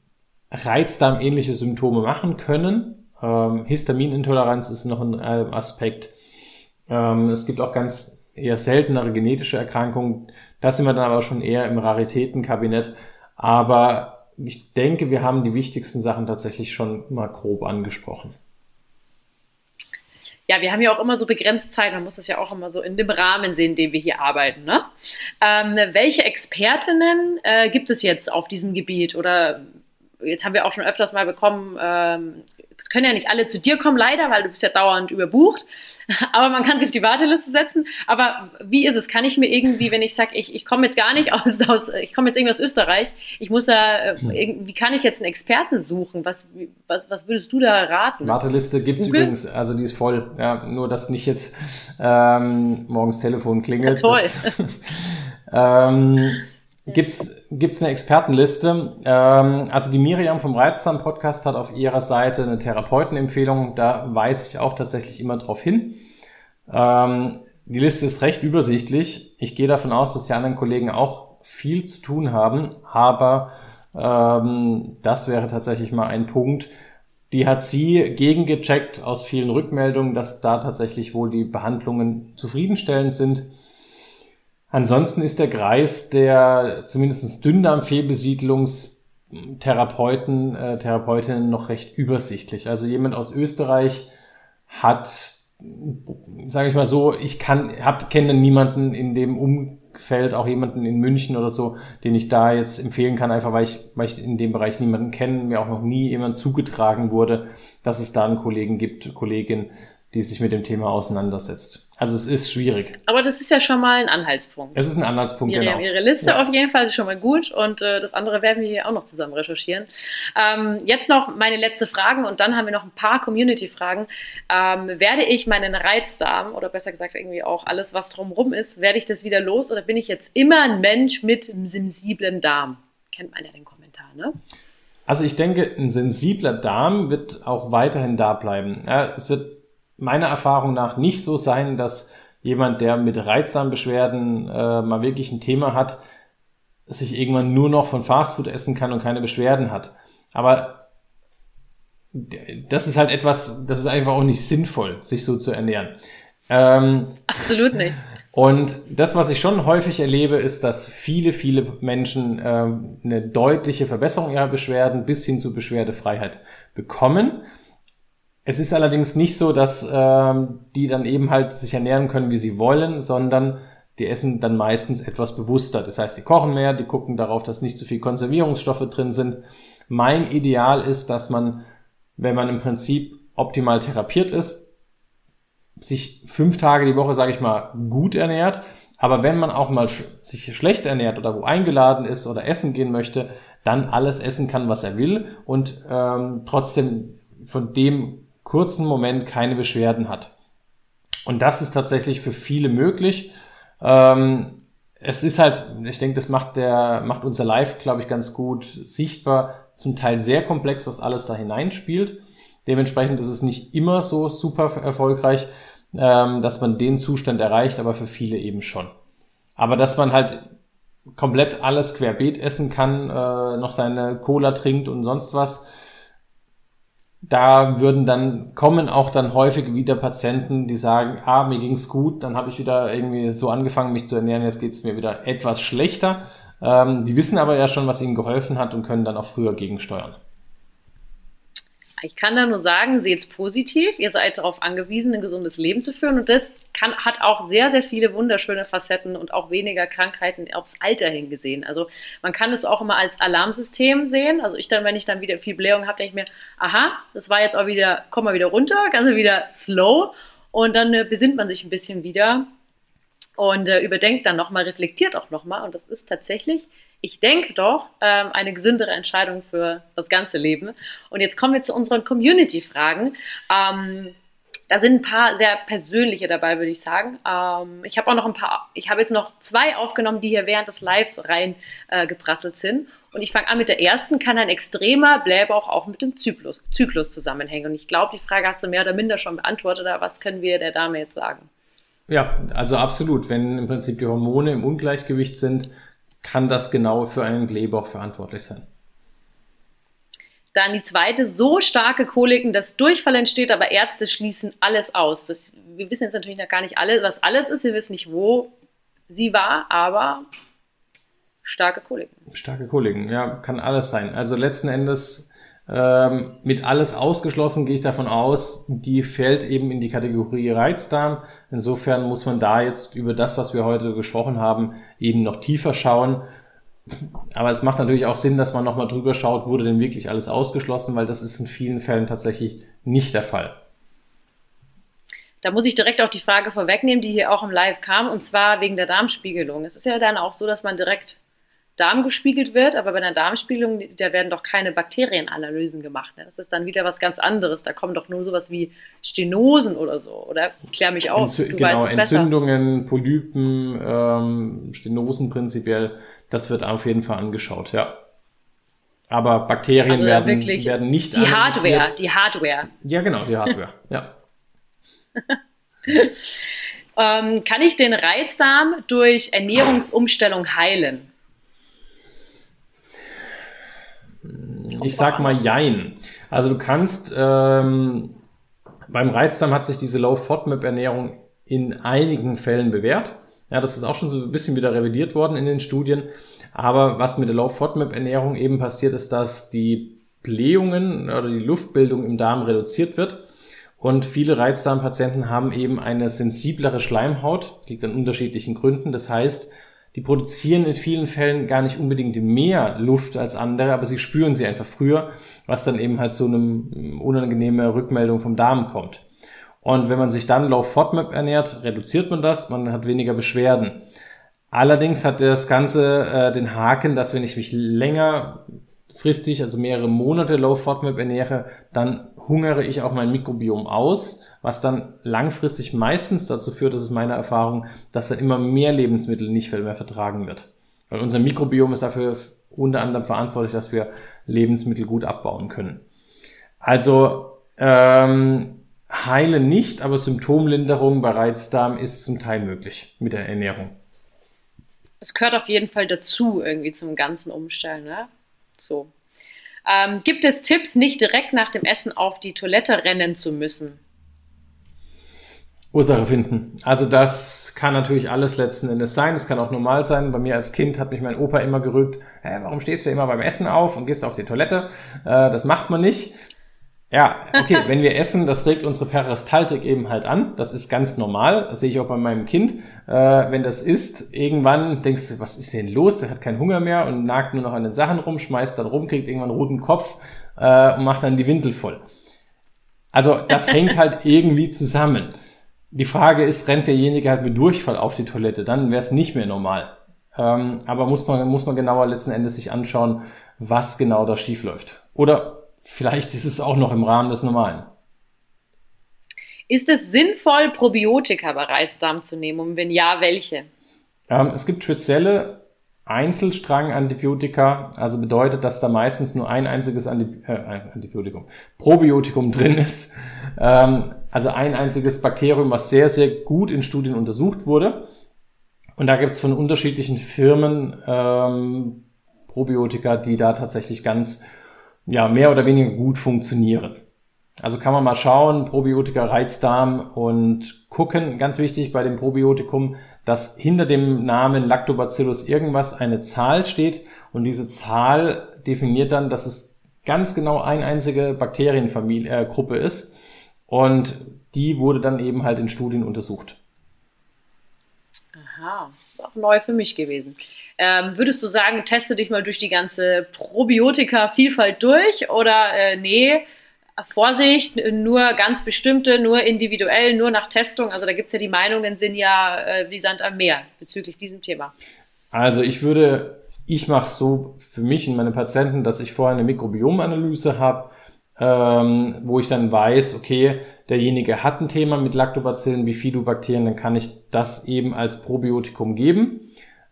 Reizdarm-ähnliche Symptome machen können. Ähm, Histaminintoleranz ist noch ein äh, Aspekt. Ähm, es gibt auch ganz eher seltenere genetische Erkrankungen. Das sind wir dann aber schon eher im Raritätenkabinett. Aber ich denke, wir haben die wichtigsten Sachen tatsächlich schon mal grob angesprochen. Ja, wir haben ja auch immer so begrenzt Zeit. Man muss das ja auch immer so in dem Rahmen sehen, in dem wir hier arbeiten. Ne? Ähm, welche Expertinnen äh, gibt es jetzt auf diesem Gebiet oder jetzt haben wir auch schon öfters mal bekommen, ähm, es können ja nicht alle zu dir kommen, leider, weil du bist ja dauernd überbucht. [LAUGHS] Aber man kann sich auf die Warteliste setzen. Aber wie ist es? Kann ich mir irgendwie, wenn ich sage, ich, ich komme jetzt gar nicht [LAUGHS] aus, aus ich komme jetzt irgendwie aus Österreich, ich muss ja, äh, wie kann ich jetzt einen Experten suchen? Was, was, was würdest du da raten? Warteliste gibt's Google? übrigens, also die ist voll. Ja, nur dass nicht jetzt ähm, morgens Telefon klingelt. Ja, toll. Das, [LAUGHS] ähm, Gibt's gibt's eine Expertenliste? Ähm, also die Miriam vom Reizdarm Podcast hat auf ihrer Seite eine Therapeutenempfehlung. Da weise ich auch tatsächlich immer drauf hin. Ähm, die Liste ist recht übersichtlich. Ich gehe davon aus, dass die anderen Kollegen auch viel zu tun haben, aber ähm, das wäre tatsächlich mal ein Punkt. Die hat sie gegengecheckt aus vielen Rückmeldungen, dass da tatsächlich wohl die Behandlungen zufriedenstellend sind. Ansonsten ist der Kreis der zumindest Dünndarmfehlbesiedlungstherapeuten, äh, Therapeutinnen noch recht übersichtlich. Also jemand aus Österreich hat, sage ich mal so, ich kann, hab, kenne niemanden in dem Umfeld, auch jemanden in München oder so, den ich da jetzt empfehlen kann, einfach weil ich, weil ich in dem Bereich niemanden kenne, mir auch noch nie jemand zugetragen wurde, dass es da einen Kollegen gibt, Kollegin, die sich mit dem Thema auseinandersetzt. Also es ist schwierig. Aber das ist ja schon mal ein Anhaltspunkt. Es ist ein Anhaltspunkt, ihre, genau. Ihre Liste ja. auf jeden Fall ist schon mal gut und äh, das andere werden wir hier auch noch zusammen recherchieren. Ähm, jetzt noch meine letzte Frage und dann haben wir noch ein paar Community-Fragen. Ähm, werde ich meinen Reizdarm oder besser gesagt irgendwie auch alles, was drumherum ist, werde ich das wieder los oder bin ich jetzt immer ein Mensch mit einem sensiblen Darm? Kennt man ja den Kommentar, ne? Also ich denke, ein sensibler Darm wird auch weiterhin da bleiben. Ja, es wird meiner Erfahrung nach nicht so sein, dass jemand, der mit Reizdarmbeschwerden äh, mal wirklich ein Thema hat, sich irgendwann nur noch von Fastfood essen kann und keine Beschwerden hat. Aber das ist halt etwas, das ist einfach auch nicht sinnvoll, sich so zu ernähren. Ähm, Absolut nicht. Und das, was ich schon häufig erlebe, ist, dass viele, viele Menschen ähm, eine deutliche Verbesserung ihrer Beschwerden bis hin zu Beschwerdefreiheit bekommen. Es ist allerdings nicht so, dass ähm, die dann eben halt sich ernähren können, wie sie wollen, sondern die essen dann meistens etwas bewusster. Das heißt, die kochen mehr, die gucken darauf, dass nicht zu viel Konservierungsstoffe drin sind. Mein Ideal ist, dass man, wenn man im Prinzip optimal therapiert ist, sich fünf Tage die Woche, sage ich mal, gut ernährt. Aber wenn man auch mal sch sich schlecht ernährt oder wo eingeladen ist oder essen gehen möchte, dann alles essen kann, was er will und ähm, trotzdem von dem kurzen Moment keine Beschwerden hat. Und das ist tatsächlich für viele möglich. Ähm, es ist halt, ich denke, das macht der, macht unser Live, glaube ich, ganz gut sichtbar. Zum Teil sehr komplex, was alles da hineinspielt. Dementsprechend ist es nicht immer so super erfolgreich, ähm, dass man den Zustand erreicht, aber für viele eben schon. Aber dass man halt komplett alles querbeet essen kann, äh, noch seine Cola trinkt und sonst was, da würden dann kommen auch dann häufig wieder Patienten, die sagen, ah, mir ging's gut, dann habe ich wieder irgendwie so angefangen, mich zu ernähren, jetzt geht's mir wieder etwas schlechter. Ähm, die wissen aber ja schon, was ihnen geholfen hat und können dann auch früher gegensteuern. Ich kann da nur sagen, seht es positiv. Ihr seid darauf angewiesen, ein gesundes Leben zu führen. Und das kann, hat auch sehr, sehr viele wunderschöne Facetten und auch weniger Krankheiten aufs Alter hingesehen. Also man kann es auch immer als Alarmsystem sehen. Also ich dann, wenn ich dann wieder viel Blähung habe, denke ich mir, aha, das war jetzt auch wieder, komm mal wieder runter, also wieder slow. Und dann äh, besinnt man sich ein bisschen wieder und äh, überdenkt dann nochmal, reflektiert auch nochmal. Und das ist tatsächlich ich denke doch, ähm, eine gesündere Entscheidung für das ganze Leben. Und jetzt kommen wir zu unseren Community-Fragen. Ähm, da sind ein paar sehr persönliche dabei, würde ich sagen. Ähm, ich habe auch noch ein paar, ich habe jetzt noch zwei aufgenommen, die hier während des Lives reingeprasselt äh, sind. Und ich fange an mit der ersten. Kann ein extremer Blähbauch auch mit dem Zyklus, Zyklus zusammenhängen? Und ich glaube, die Frage hast du mehr oder minder schon beantwortet. Aber was können wir der Dame jetzt sagen? Ja, also absolut. Wenn im Prinzip die Hormone im Ungleichgewicht sind, kann das genau für einen Blähbauch verantwortlich sein. Dann die zweite, so starke Koliken, dass Durchfall entsteht, aber Ärzte schließen alles aus. Das, wir wissen jetzt natürlich noch gar nicht alle, was alles ist. Wir wissen nicht, wo sie war, aber starke Koliken. Starke Koliken, ja, kann alles sein. Also letzten Endes ähm, mit alles ausgeschlossen gehe ich davon aus, die fällt eben in die Kategorie Reizdarm. Insofern muss man da jetzt über das, was wir heute gesprochen haben, eben noch tiefer schauen. Aber es macht natürlich auch Sinn, dass man nochmal drüber schaut, wurde denn wirklich alles ausgeschlossen, weil das ist in vielen Fällen tatsächlich nicht der Fall. Da muss ich direkt auch die Frage vorwegnehmen, die hier auch im Live kam, und zwar wegen der Darmspiegelung. Es ist ja dann auch so, dass man direkt Darm gespiegelt wird, aber bei einer Darmspiegelung, da werden doch keine Bakterienanalysen gemacht. Ne? Das ist dann wieder was ganz anderes. Da kommen doch nur sowas wie Stenosen oder so, oder? Klär mich auf. Entzü genau, Entzündungen, Polypen, ähm, Stenosen prinzipiell, das wird auf jeden Fall angeschaut, ja. Aber Bakterien also werden, werden nicht Die analysiert. Hardware, die Hardware. Ja, genau, die Hardware, [LAUGHS] ja. ähm, kann ich den Reizdarm durch Ernährungsumstellung heilen? Ich sag mal Jein. Also du kannst, ähm, beim Reizdarm hat sich diese Low-FODMAP-Ernährung in einigen Fällen bewährt. Ja, das ist auch schon so ein bisschen wieder revidiert worden in den Studien. Aber was mit der Low-FODMAP-Ernährung eben passiert, ist, dass die Blähungen oder die Luftbildung im Darm reduziert wird. Und viele Reizdarmpatienten haben eben eine sensiblere Schleimhaut. Das liegt an unterschiedlichen Gründen. Das heißt, die produzieren in vielen Fällen gar nicht unbedingt mehr Luft als andere, aber sie spüren sie einfach früher, was dann eben halt zu einem unangenehme Rückmeldung vom Darm kommt. Und wenn man sich dann Low FODMAP ernährt, reduziert man das, man hat weniger Beschwerden. Allerdings hat das Ganze äh, den Haken, dass wenn ich mich länger fristig, also mehrere Monate Low FODMAP ernähre, dann hungere ich auch mein Mikrobiom aus, was dann langfristig meistens dazu führt, das ist meine Erfahrung, dass dann immer mehr Lebensmittel nicht mehr vertragen wird. Weil unser Mikrobiom ist dafür unter anderem verantwortlich, dass wir Lebensmittel gut abbauen können. Also ähm, heile nicht, aber Symptomlinderung bei Reizdarm ist zum Teil möglich mit der Ernährung. Es gehört auf jeden Fall dazu, irgendwie zum ganzen Umstellen, ne? So. Ähm, gibt es Tipps, nicht direkt nach dem Essen auf die Toilette rennen zu müssen? Ursache finden. Also das kann natürlich alles letzten Endes sein. Es kann auch normal sein. Bei mir als Kind hat mich mein Opa immer gerügt, hey, warum stehst du immer beim Essen auf und gehst auf die Toilette? Äh, das macht man nicht. Ja, okay, wenn wir essen, das regt unsere Peristaltik eben halt an. Das ist ganz normal. Das sehe ich auch bei meinem Kind. Äh, wenn das isst, irgendwann denkst du, was ist denn los? Der hat keinen Hunger mehr und nagt nur noch an den Sachen rum, schmeißt dann rum, kriegt irgendwann einen roten Kopf äh, und macht dann die Windel voll. Also das [LAUGHS] hängt halt irgendwie zusammen. Die Frage ist, rennt derjenige halt mit Durchfall auf die Toilette? Dann wäre es nicht mehr normal. Ähm, aber muss man, muss man genauer letzten Endes sich anschauen, was genau da schief läuft. Oder vielleicht ist es auch noch im Rahmen des Normalen. Ist es sinnvoll, Probiotika bei Reisdarm zu nehmen? Und wenn ja, welche? Ähm, es gibt spezielle Einzelstrang-Antibiotika, also bedeutet, dass da meistens nur ein einziges Antib äh, Antibiotikum, Probiotikum drin ist. Ähm, also ein einziges Bakterium, was sehr, sehr gut in Studien untersucht wurde. Und da gibt es von unterschiedlichen Firmen ähm, Probiotika, die da tatsächlich ganz ja, mehr oder weniger gut funktionieren. Also kann man mal schauen, Probiotika, Reizdarm und gucken, ganz wichtig bei dem Probiotikum, dass hinter dem Namen Lactobacillus irgendwas eine Zahl steht und diese Zahl definiert dann, dass es ganz genau eine einzige Bakterienfamilie, äh, Gruppe ist und die wurde dann eben halt in Studien untersucht. Aha, ist auch neu für mich gewesen. Ähm, würdest du sagen, teste dich mal durch die ganze Probiotika-Vielfalt durch oder äh, nee, Vorsicht, nur ganz bestimmte, nur individuell, nur nach Testung? Also da gibt es ja die Meinungen, sind ja äh, wie Sand am Meer bezüglich diesem Thema. Also ich würde, ich mache so für mich und meine Patienten, dass ich vorher eine Mikrobiomanalyse habe, ähm, wo ich dann weiß, okay, derjenige hat ein Thema mit Lactobacillen, Bifidobakterien, dann kann ich das eben als Probiotikum geben.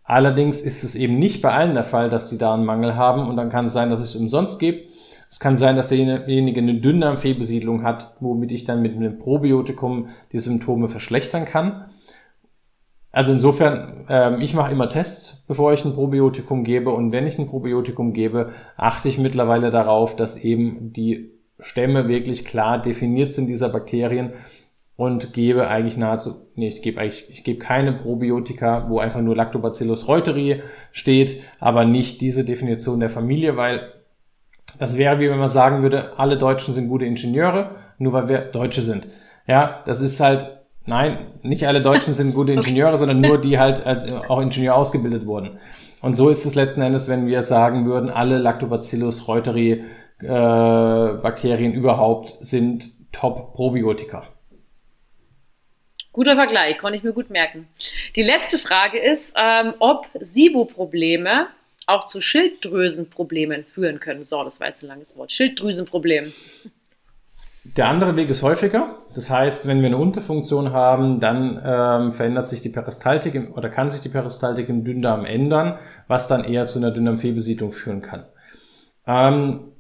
Allerdings ist es eben nicht bei allen der Fall, dass die da einen Mangel haben und dann kann es sein, dass es umsonst gibt. Es kann sein, dass derjenige eine Dünndarmfehlbesiedlung hat, womit ich dann mit einem Probiotikum die Symptome verschlechtern kann. Also insofern, äh, ich mache immer Tests, bevor ich ein Probiotikum gebe und wenn ich ein Probiotikum gebe, achte ich mittlerweile darauf, dass eben die Stämme wirklich klar definiert sind dieser Bakterien und gebe eigentlich nahezu, nee, ich gebe eigentlich, ich gebe keine Probiotika, wo einfach nur Lactobacillus reuteri steht, aber nicht diese Definition der Familie, weil das wäre wie wenn man sagen würde, alle Deutschen sind gute Ingenieure, nur weil wir Deutsche sind. Ja, das ist halt, nein, nicht alle Deutschen sind gute [LAUGHS] Ingenieure, okay. sondern nur [LAUGHS] die halt als auch Ingenieur ausgebildet wurden. Und so ist es letzten Endes, wenn wir sagen würden, alle Lactobacillus reuteri äh, Bakterien überhaupt sind Top-Probiotika. Guter Vergleich, konnte ich mir gut merken. Die letzte Frage ist, ähm, ob SIBO-Probleme auch zu Schilddrüsenproblemen führen können. So, das war jetzt ein langes Wort. Schilddrüsenproblem. Der andere Weg ist häufiger. Das heißt, wenn wir eine Unterfunktion haben, dann ähm, verändert sich die Peristaltik im, oder kann sich die Peristaltik im Dünndarm ändern, was dann eher zu einer Dünndarmfehlbesiedlung führen kann. Ähm,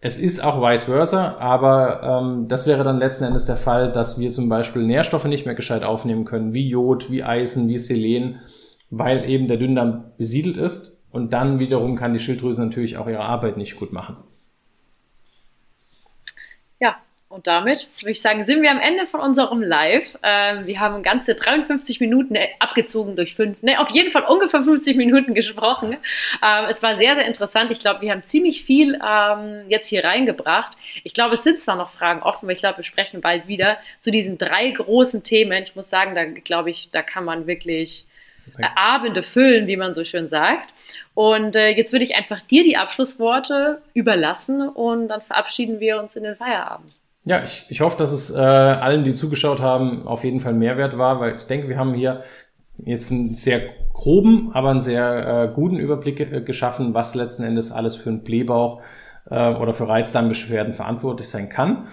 es ist auch vice versa, aber ähm, das wäre dann letzten Endes der Fall, dass wir zum Beispiel Nährstoffe nicht mehr gescheit aufnehmen können, wie Jod, wie Eisen, wie Selen, weil eben der Dünndarm besiedelt ist und dann wiederum kann die Schilddrüse natürlich auch ihre Arbeit nicht gut machen. Ja, und damit würde ich sagen, sind wir am Ende von unserem Live. Ähm, wir haben ganze 53 Minuten äh, abgezogen durch fünf, ne, auf jeden Fall ungefähr 50 Minuten gesprochen. Ähm, es war sehr, sehr interessant. Ich glaube, wir haben ziemlich viel ähm, jetzt hier reingebracht. Ich glaube, es sind zwar noch Fragen offen, aber ich glaube, wir sprechen bald wieder zu diesen drei großen Themen. Ich muss sagen, da glaube ich, da kann man wirklich äh, Abende füllen, wie man so schön sagt. Und äh, jetzt würde ich einfach dir die Abschlussworte überlassen und dann verabschieden wir uns in den Feierabend. Ja, ich, ich hoffe, dass es äh, allen, die zugeschaut haben, auf jeden Fall Mehrwert war, weil ich denke, wir haben hier jetzt einen sehr groben, aber einen sehr äh, guten Überblick äh, geschaffen, was letzten Endes alles für einen Blähbauch äh, oder für Reizdarmbeschwerden verantwortlich sein kann.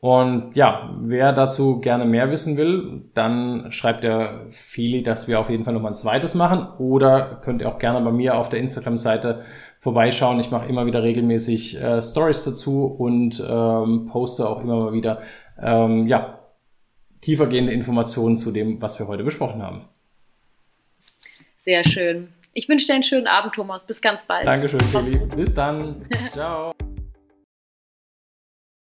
Und ja, wer dazu gerne mehr wissen will, dann schreibt der Fili, dass wir auf jeden Fall nochmal ein zweites machen. Oder könnt ihr auch gerne bei mir auf der Instagram-Seite vorbeischauen. Ich mache immer wieder regelmäßig äh, Stories dazu und ähm, poste auch immer mal wieder ähm, ja, tiefergehende Informationen zu dem, was wir heute besprochen haben. Sehr schön. Ich wünsche dir einen schönen Abend, Thomas. Bis ganz bald. Dankeschön, Fili. Bis dann. [LAUGHS] Ciao.